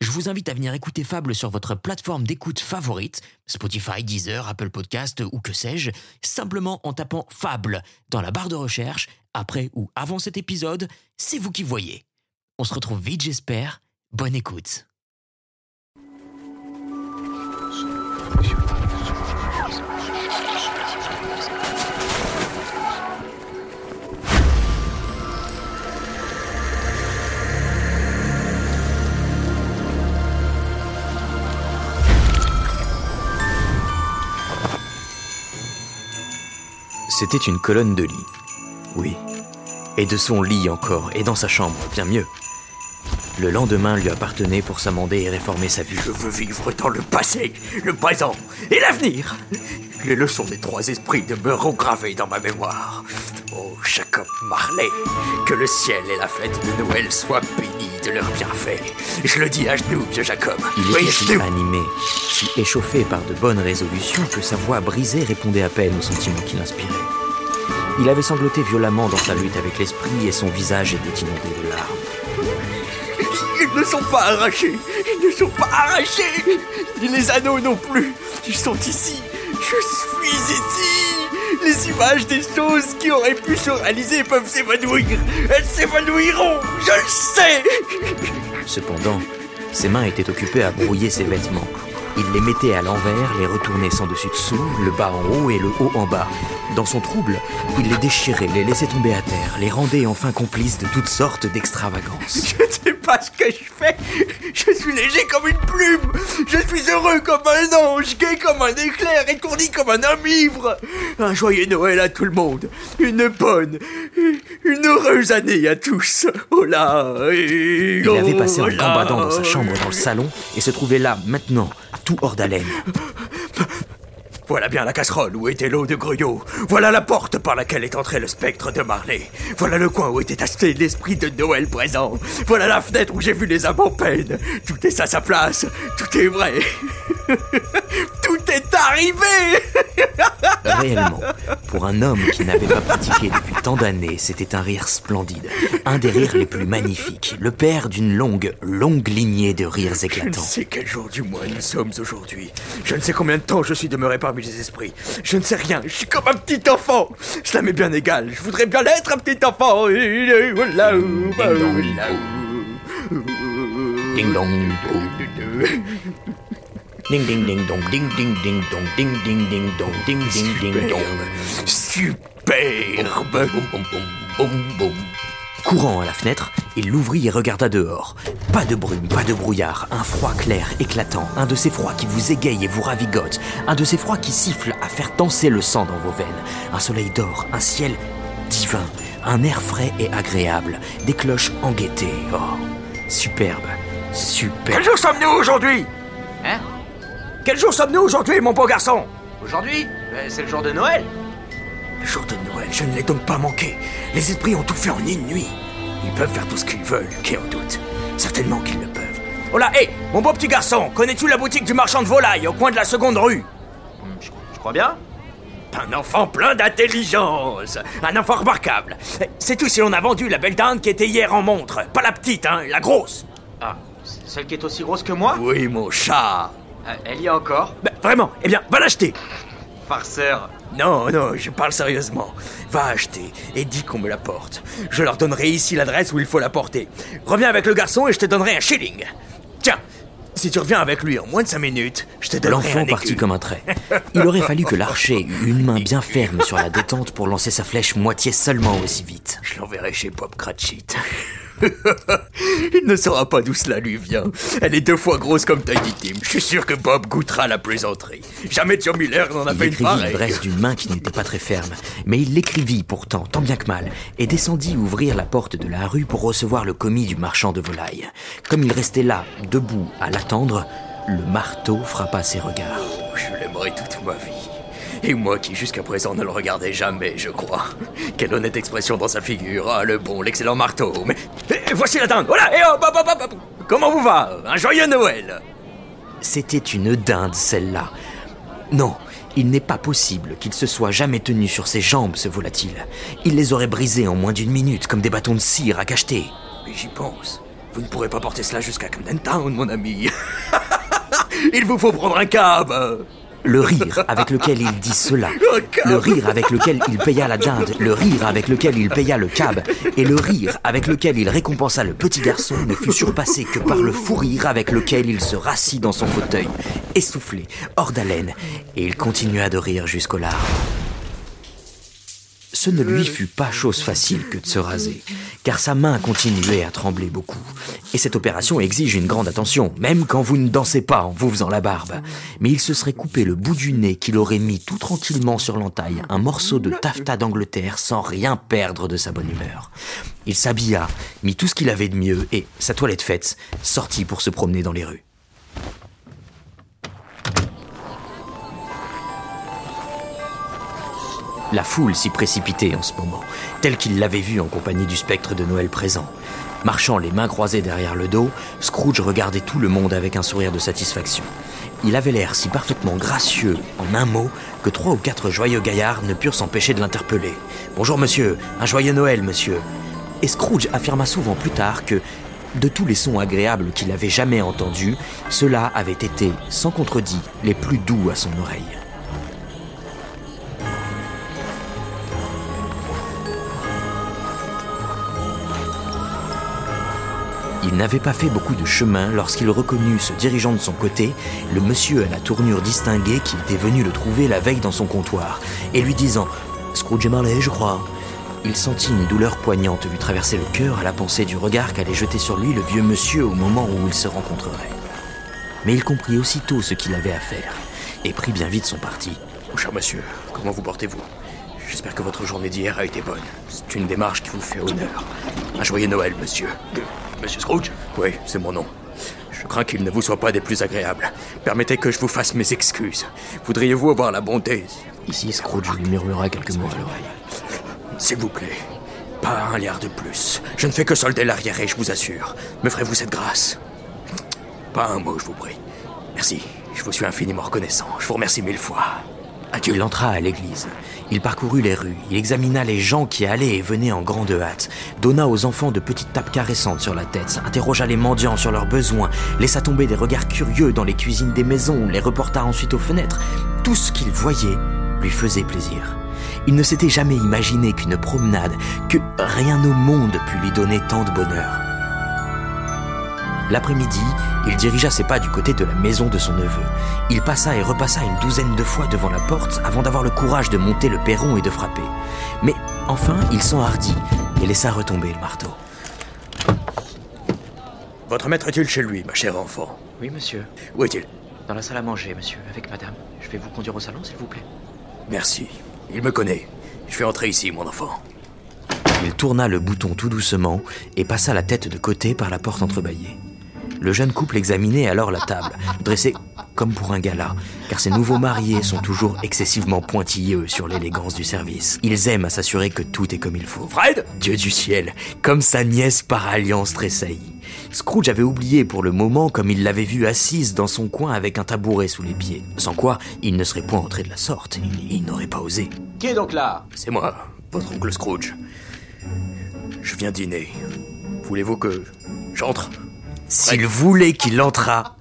Je vous invite à venir écouter Fable sur votre plateforme d'écoute favorite, Spotify, Deezer, Apple Podcast ou que sais-je, simplement en tapant Fable dans la barre de recherche, après ou avant cet épisode, c'est vous qui voyez. On se retrouve vite j'espère, bonne écoute. C'était une colonne de lit. Oui. Et de son lit encore, et dans sa chambre, bien mieux. Le lendemain lui appartenait pour s'amender et réformer sa vie. Je veux vivre dans le passé, le présent et l'avenir. Les leçons des trois esprits demeureront gravées dans ma mémoire. Oh, Jacob Marley, que le ciel et la fête de Noël soient bénis de leurs bienfaits. Je le dis à genoux, vieux Jacob. Il Oui, était si animé, si échauffé par de bonnes résolutions que sa voix brisée répondait à peine aux sentiments qu'il inspirait. Il avait sangloté violemment dans sa lutte avec l'esprit et son visage était inondé de larmes. Ils ne sont pas arrachés. Ils ne sont pas arrachés. Ni les anneaux non plus. Ils sont ici. Je suis ici. Les images des choses qui auraient pu se réaliser peuvent s'évanouir. Elles s'évanouiront. Je le sais. Cependant, ses mains étaient occupées à brouiller ses vêtements. Il les mettait à l'envers, les retournait sans dessus dessous, le bas en haut et le haut en bas. Dans son trouble, il les déchirait, les laissait tomber à terre, les rendait enfin complices de toutes sortes d'extravagances. Je sais pas ce que je fais. Je suis léger comme une plume. Je suis heureux comme un ange, gai comme un éclair, étourdi comme un homme ivre. Un joyeux Noël à tout le monde. Une bonne, une heureuse année à tous. Oh là. Il avait passé en gambadant dans sa chambre dans le salon et se trouvait là, maintenant, tout hors d'haleine. Voilà bien la casserole où était l'eau de Gruyot. Voilà la porte par laquelle est entré le spectre de Marley. Voilà le coin où était acheté l'esprit de Noël présent. Voilà la fenêtre où j'ai vu les âmes en peine. Tout est à sa place. Tout est vrai. Est arrivé. Réellement, pour un homme qui n'avait pas pratiqué depuis tant d'années, c'était un rire splendide. Un des rires les plus magnifiques. Le père d'une longue, longue lignée de rires Je ne éclatants. sais quel jour du mois nous sommes aujourd'hui. Je ne sais combien de temps je suis demeuré parmi les esprits. Je ne sais rien. Je suis comme un petit enfant. Cela m'est bien égal. Je voudrais bien l'être un petit enfant. Ding dong. Ding ding ding dong, ding ding ding dong, ding ding ding dong, ding ding ding dong. Superbe. Boum, boum, boum, boum, boum. Courant à la fenêtre, il l'ouvrit et regarda dehors. Pas de brume, pas de brouillard, un froid clair, éclatant, un de ces froids qui vous égaye et vous ravigote, un de ces froids qui sifflent à faire danser le sang dans vos veines, un soleil d'or, un ciel divin, un air frais et agréable, des cloches en gaieté. Oh, superbe, superbe. Quel jour sommes-nous aujourd'hui? Hein? Quel jour sommes-nous aujourd'hui, mon beau garçon Aujourd'hui Ben, C'est le jour de Noël. Le jour de Noël, je ne l'ai donc pas manqué. Les esprits ont tout fait en une nuit. Ils peuvent faire tout ce qu'ils veulent, qui en doute. Certainement qu'ils le peuvent. Oh là, hé, mon beau petit garçon, connais-tu la boutique du marchand de volailles au coin de la seconde rue Je, je crois bien. Un enfant plein d'intelligence, un enfant remarquable. C'est tout si on a vendu la belle dinde qui était hier en montre. Pas la petite, hein, la grosse. Ah, celle qui est aussi grosse que moi Oui, mon chat. Euh, Elle y est encore Ben, vraiment, eh bien, va l'acheter. Farceur. Non, non, je parle sérieusement. Va acheter et dis qu'on me la porte. Je leur donnerai ici l'adresse où il faut la porter. Reviens avec le garçon et je te donnerai un shilling. Tiens, si tu reviens avec lui en moins de cinq minutes, je te donnerai L'enfant partit comme un trait. Il aurait fallu que l'archer eût une main bien ferme sur la détente pour lancer sa flèche moitié seulement aussi vite. Je l'enverrai chez Bob Cratchit. Il ne saura pas d'où cela lui vient. Elle est deux fois grosse comme Tiny Tim. Je suis sûr que Bob goûtera la plaisanterie. Jamais John Miller n'en a Il fait une pareille. d'une main qui n'était pas très ferme, mais il l'écrivit pourtant, tant bien que mal, et descendit ouvrir la porte de la rue pour recevoir le commis du marchand de volailles. Comme il restait là, debout, à l'attendre, le marteau frappa ses regards. Je l'aimerai toute ma vie. Et moi qui jusqu'à présent ne le regardais jamais, je crois. Quelle honnête expression dans sa figure. Ah, le bon, l'excellent marteau. Mais eh, voici la dinde. Voilà. Et hop, hop, hop, hop. Comment vous va? Un joyeux Noël. C'était une dinde, celle-là. Non, il n'est pas possible qu'il se soit jamais tenu sur ses jambes, ce volatile. Il les aurait brisées en moins d'une minute, comme des bâtons de cire à cacheter. Mais j'y pense. Vous ne pourrez pas porter cela jusqu'à Camden Town, mon ami. Il vous faut prendre un cab. Le rire avec lequel il dit cela, le rire avec lequel il paya la dinde, le rire avec lequel il paya le cab, et le rire avec lequel il récompensa le petit garçon ne fut surpassé que par le fou rire avec lequel il se rassit dans son fauteuil, essoufflé, hors d'haleine, et il continua de rire jusqu'aux larmes ce ne lui fut pas chose facile que de se raser, car sa main continuait à trembler beaucoup. Et cette opération exige une grande attention, même quand vous ne dansez pas en vous faisant la barbe. Mais il se serait coupé le bout du nez qu'il aurait mis tout tranquillement sur l'entaille, un morceau de taffetas d'Angleterre sans rien perdre de sa bonne humeur. Il s'habilla, mit tout ce qu'il avait de mieux et, sa toilette faite, sortit pour se promener dans les rues. La foule s'y précipitait en ce moment, telle qu'il l'avait vu en compagnie du spectre de Noël présent. Marchant les mains croisées derrière le dos, Scrooge regardait tout le monde avec un sourire de satisfaction. Il avait l'air si parfaitement gracieux, en un mot, que trois ou quatre joyeux gaillards ne purent s'empêcher de l'interpeller. Bonjour monsieur, un joyeux Noël monsieur. Et Scrooge affirma souvent plus tard que, de tous les sons agréables qu'il avait jamais entendus, ceux-là avaient été, sans contredit, les plus doux à son oreille. Il n'avait pas fait beaucoup de chemin lorsqu'il reconnut, se dirigeant de son côté, le monsieur à la tournure distinguée qui était venu le trouver la veille dans son comptoir, et lui disant Scrooge Marley, je crois. Il sentit une douleur poignante lui traverser le cœur à la pensée du regard qu'allait jeter sur lui le vieux monsieur au moment où ils se rencontreraient. Mais il comprit aussitôt ce qu'il avait à faire, et prit bien vite son parti. Mon cher monsieur, comment vous portez-vous? J'espère que votre journée d'hier a été bonne. C'est une démarche qui vous fait honneur. Un joyeux Noël, monsieur. Monsieur Scrooge Oui, c'est mon nom. Je crains qu'il ne vous soit pas des plus agréables. Permettez que je vous fasse mes excuses. Voudriez-vous avoir la bonté? Ici, Scrooge lui murmura quelques mots à l'oreille. S'il vous plaît, pas un liard de plus. Je ne fais que solder l'arriéré, je vous assure. Me ferez-vous cette grâce? Pas un mot, je vous prie. Merci, je vous suis infiniment reconnaissant. Je vous remercie mille fois. Adieu. Il entra à l'église. Il parcourut les rues, il examina les gens qui allaient et venaient en grande hâte, donna aux enfants de petites tapes caressantes sur la tête, interrogea les mendiants sur leurs besoins, laissa tomber des regards curieux dans les cuisines des maisons, les reporta ensuite aux fenêtres. Tout ce qu'il voyait lui faisait plaisir. Il ne s'était jamais imaginé qu'une promenade, que rien au monde pût lui donner tant de bonheur. L'après-midi, il dirigea ses pas du côté de la maison de son neveu. Il passa et repassa une douzaine de fois devant la porte avant d'avoir le courage de monter le perron et de frapper. Mais enfin, il s'enhardit et laissa retomber le marteau. Votre maître est-il chez lui, ma chère enfant? Oui, monsieur. Où est-il? Dans la salle à manger, monsieur, avec madame. Je vais vous conduire au salon, s'il vous plaît. Merci. Il me connaît. Je vais entrer ici, mon enfant. Il tourna le bouton tout doucement et passa la tête de côté par la porte entrebâillée. Le jeune couple examinait alors la table, dressée comme pour un gala, car ces nouveaux mariés sont toujours excessivement pointilleux sur l'élégance du service. Ils aiment à s'assurer que tout est comme il faut. Fred Dieu du ciel, comme sa nièce par alliance tressaillit. Scrooge avait oublié pour le moment comme il l'avait vue assise dans son coin avec un tabouret sous les pieds, sans quoi il ne serait point entré de la sorte, il, il n'aurait pas osé. Qui est donc là? C'est moi, votre oncle Scrooge. Je viens dîner. Voulez-vous que j'entre? S'il voulait qu'il entrât,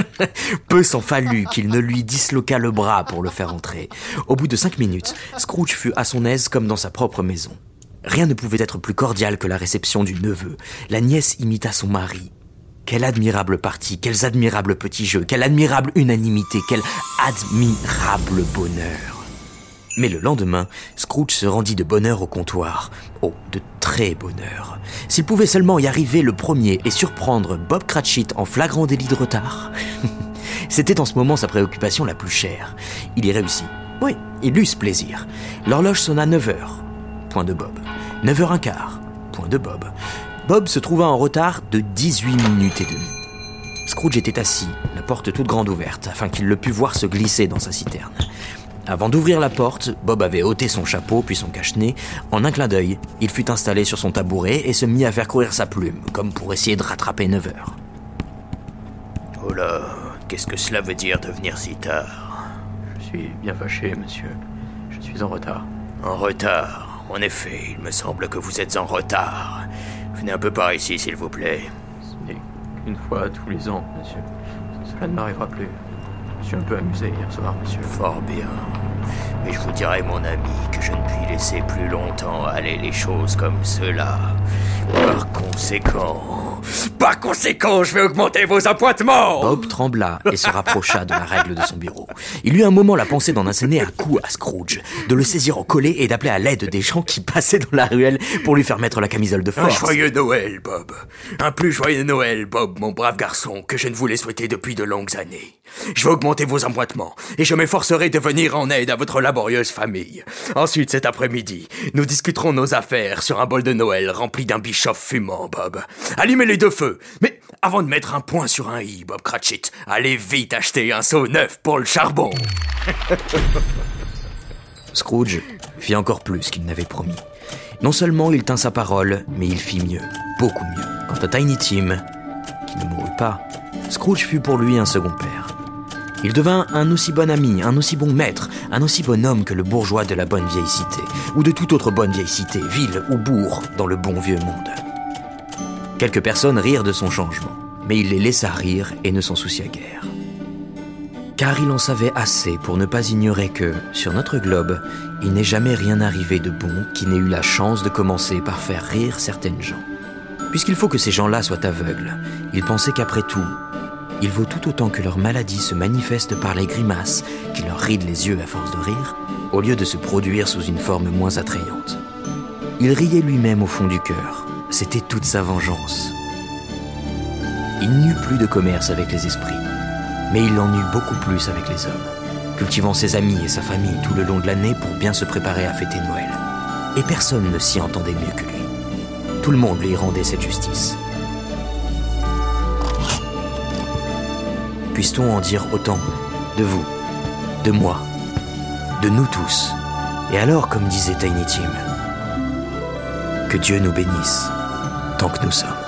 peu s'en fallut qu'il ne lui disloquât le bras pour le faire entrer. Au bout de cinq minutes, Scrooge fut à son aise comme dans sa propre maison. Rien ne pouvait être plus cordial que la réception du neveu. La nièce imita son mari. Quelle admirable partie, quels admirables petits jeux, quelle admirable unanimité, quel admirable bonheur. Mais le lendemain, Scrooge se rendit de bonne heure au comptoir. Oh, de très bonne heure. S'il pouvait seulement y arriver le premier et surprendre Bob Cratchit en flagrant délit de retard. C'était en ce moment sa préoccupation la plus chère. Il y réussit. Oui, il eut ce plaisir. L'horloge sonna 9 heures. Point de Bob. 9 heures un quart. Point de Bob. Bob se trouva en retard de 18 minutes et demie. Scrooge était assis, la porte toute grande ouverte, afin qu'il le pût voir se glisser dans sa citerne. Avant d'ouvrir la porte, Bob avait ôté son chapeau puis son cache-nez. En un clin d'œil, il fut installé sur son tabouret et se mit à faire courir sa plume, comme pour essayer de rattraper 9 heures. Oh là, qu'est-ce que cela veut dire de venir si tard? Je suis bien fâché, monsieur. Je suis en retard. En retard, en effet, il me semble que vous êtes en retard. Venez un peu par ici, s'il vous plaît. Ce n'est qu'une fois tous les ans, monsieur. Cela ne m'arrivera plus. Suis un peu amusé hier soir, monsieur. Fort bien. Mais je vous dirai, mon ami, que je ne puis laisser plus longtemps aller les choses comme cela. Par conséquent. Par conséquent, je vais augmenter vos appointements Bob trembla et se rapprocha de la règle de son bureau. Il eut un moment la pensée d'en asséner un coup à Scrooge, de le saisir au collet et d'appeler à l'aide des gens qui passaient dans la ruelle pour lui faire mettre la camisole de Un force. joyeux Noël, Bob. Un plus joyeux Noël, Bob, mon brave garçon, que je ne voulais souhaiter depuis de longues années. Je vais augmenter vos appointements et je m'efforcerai de venir en aide à votre laborieuse famille. Ensuite, cet après-midi, nous discuterons nos affaires sur un bol de Noël rempli d'un bischoff fumant, Bob. Allumez les deux feux. Mais avant de mettre un point sur un i, Bob Cratchit, allez vite acheter un seau neuf pour le charbon. Scrooge fit encore plus qu'il n'avait promis. Non seulement il tint sa parole, mais il fit mieux, beaucoup mieux. Quant à Tiny Tim, qui ne mourut pas, Scrooge fut pour lui un second père. Il devint un aussi bon ami, un aussi bon maître, un aussi bon homme que le bourgeois de la bonne vieille cité, ou de toute autre bonne vieille cité, ville ou bourg, dans le bon vieux monde. Quelques personnes rirent de son changement, mais il les laissa rire et ne s'en soucia guère car il en savait assez pour ne pas ignorer que, sur notre globe, il n'est jamais rien arrivé de bon qui n'ait eu la chance de commencer par faire rire certaines gens. Puisqu'il faut que ces gens-là soient aveugles, il pensait qu'après tout, il vaut tout autant que leur maladie se manifeste par les grimaces qui leur rident les yeux à force de rire, au lieu de se produire sous une forme moins attrayante. Il riait lui-même au fond du cœur, c'était toute sa vengeance. Il n'eut plus de commerce avec les esprits, mais il en eut beaucoup plus avec les hommes, cultivant ses amis et sa famille tout le long de l'année pour bien se préparer à fêter Noël. Et personne ne s'y entendait mieux que lui. Tout le monde lui rendait cette justice. Puisse-t-on en dire autant de vous, de moi, de nous tous Et alors, comme disait Tiny Tim, que Dieu nous bénisse tant que nous sommes.